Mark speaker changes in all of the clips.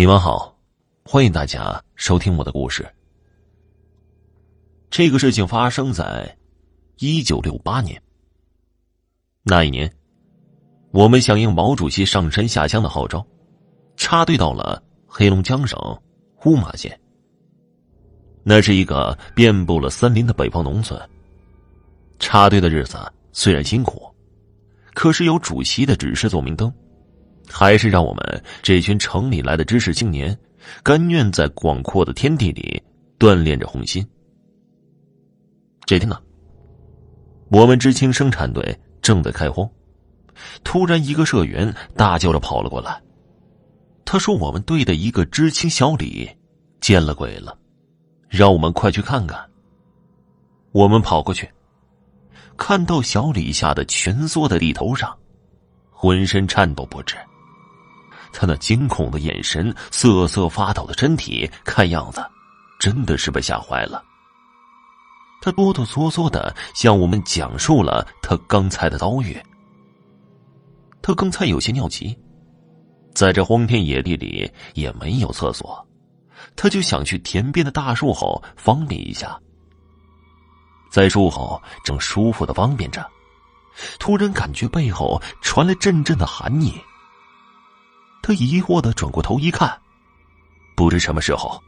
Speaker 1: 你们好，欢迎大家收听我的故事。这个事情发生在一九六八年。那一年，我们响应毛主席上山下乡的号召，插队到了黑龙江省乌马县。那是一个遍布了森林的北方农村。插队的日子虽然辛苦，可是有主席的指示做明灯。还是让我们这群城里来的知识青年，甘愿在广阔的天地里锻炼着红心。这天呢，我们知青生产队正在开荒，突然一个社员大叫着跑了过来，他说：“我们队的一个知青小李见了鬼了，让我们快去看看。”我们跑过去，看到小李吓得蜷缩在地头上，浑身颤抖不止。他那惊恐的眼神、瑟瑟发抖的身体，看样子真的是被吓坏了。他哆哆嗦嗦的向我们讲述了他刚才的遭遇。他刚才有些尿急，在这荒天野地里也没有厕所，他就想去田边的大树后方便一下。在树后正舒服的方便着，突然感觉背后传来阵阵的寒意。他疑惑的转过头一看，不知什么时候，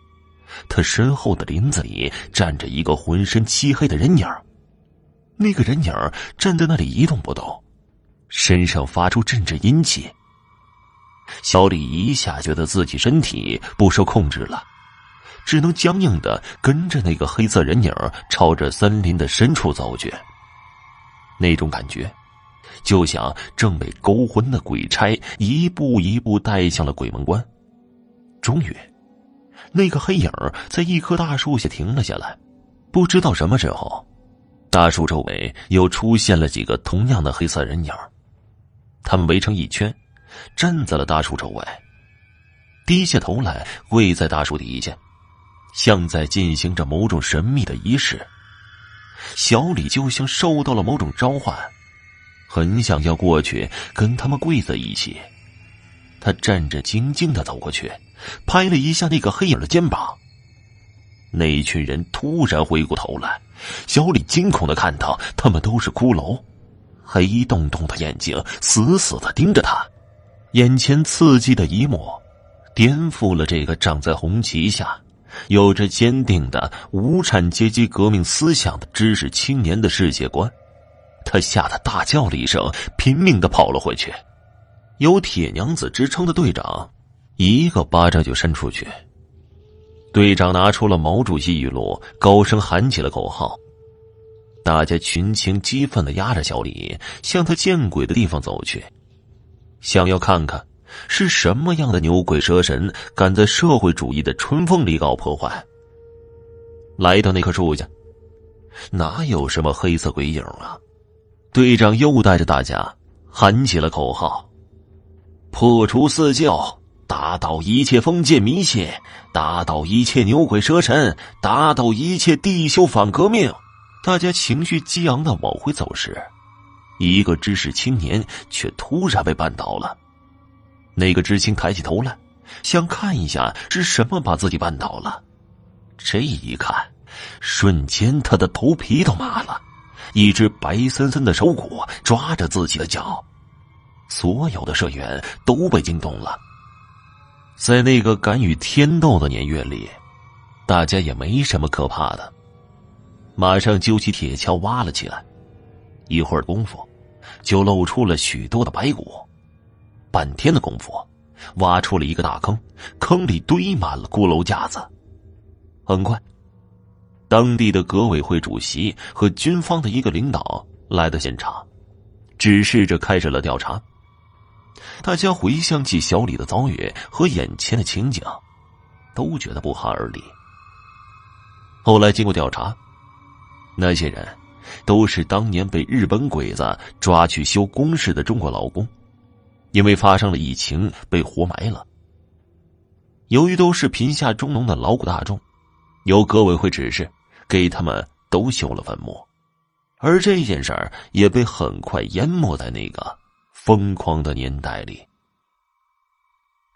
Speaker 1: 他身后的林子里站着一个浑身漆黑的人影那个人影站在那里一动不动，身上发出阵阵阴气。小李一下觉得自己身体不受控制了，只能僵硬的跟着那个黑色人影朝着森林的深处走去。那种感觉。就像正被勾魂的鬼差一步一步带向了鬼门关。终于，那个黑影在一棵大树下停了下来。不知道什么时候，大树周围又出现了几个同样的黑色人影他们围成一圈，站在了大树周围，低下头来跪在大树底下，像在进行着某种神秘的仪式。小李就像受到了某种召唤。很想要过去跟他们跪在一起，他战战兢兢的走过去，拍了一下那个黑影的肩膀。那一群人突然回过头来，小李惊恐的看到他们都是骷髅，黑洞洞的眼睛死死的盯着他。眼前刺激的一幕，颠覆了这个长在红旗下、有着坚定的无产阶级革命思想的知识青年的世界观。他吓得大叫了一声，拼命的跑了回去。有铁娘子之称的队长，一个巴掌就伸出去。队长拿出了毛主席语录，高声喊起了口号。大家群情激愤的压着小李，向他见鬼的地方走去，想要看看是什么样的牛鬼蛇神敢在社会主义的春风里搞破坏。来到那棵树下，哪有什么黑色鬼影啊？队长又带着大家喊起了口号：“破除四教，打倒一切封建迷信，打倒一切牛鬼蛇神，打倒一切地修反革命。”大家情绪激昂的往回走时，一个知识青年却突然被绊倒了。那个知青抬起头来，想看一下是什么把自己绊倒了。这一看，瞬间他的头皮都麻了。一只白森森的手骨抓着自己的脚，所有的社员都被惊动了。在那个敢与天斗的年月里，大家也没什么可怕的，马上揪起铁锹挖了起来。一会儿功夫，就露出了许多的白骨。半天的功夫，挖出了一个大坑，坑里堆满了骷髅架子。很快。当地的革委会主席和军方的一个领导来到现场，指示着开始了调查。大家回想起小李的遭遇和眼前的情景，都觉得不寒而栗。后来经过调查，那些人都是当年被日本鬼子抓去修工事的中国劳工，因为发生了疫情被活埋了。由于都是贫下中农的劳苦大众，由革委会指示。给他们都修了坟墓，而这件事儿也被很快淹没在那个疯狂的年代里。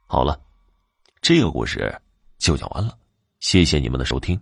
Speaker 1: 好了，这个故事就讲完了，谢谢你们的收听。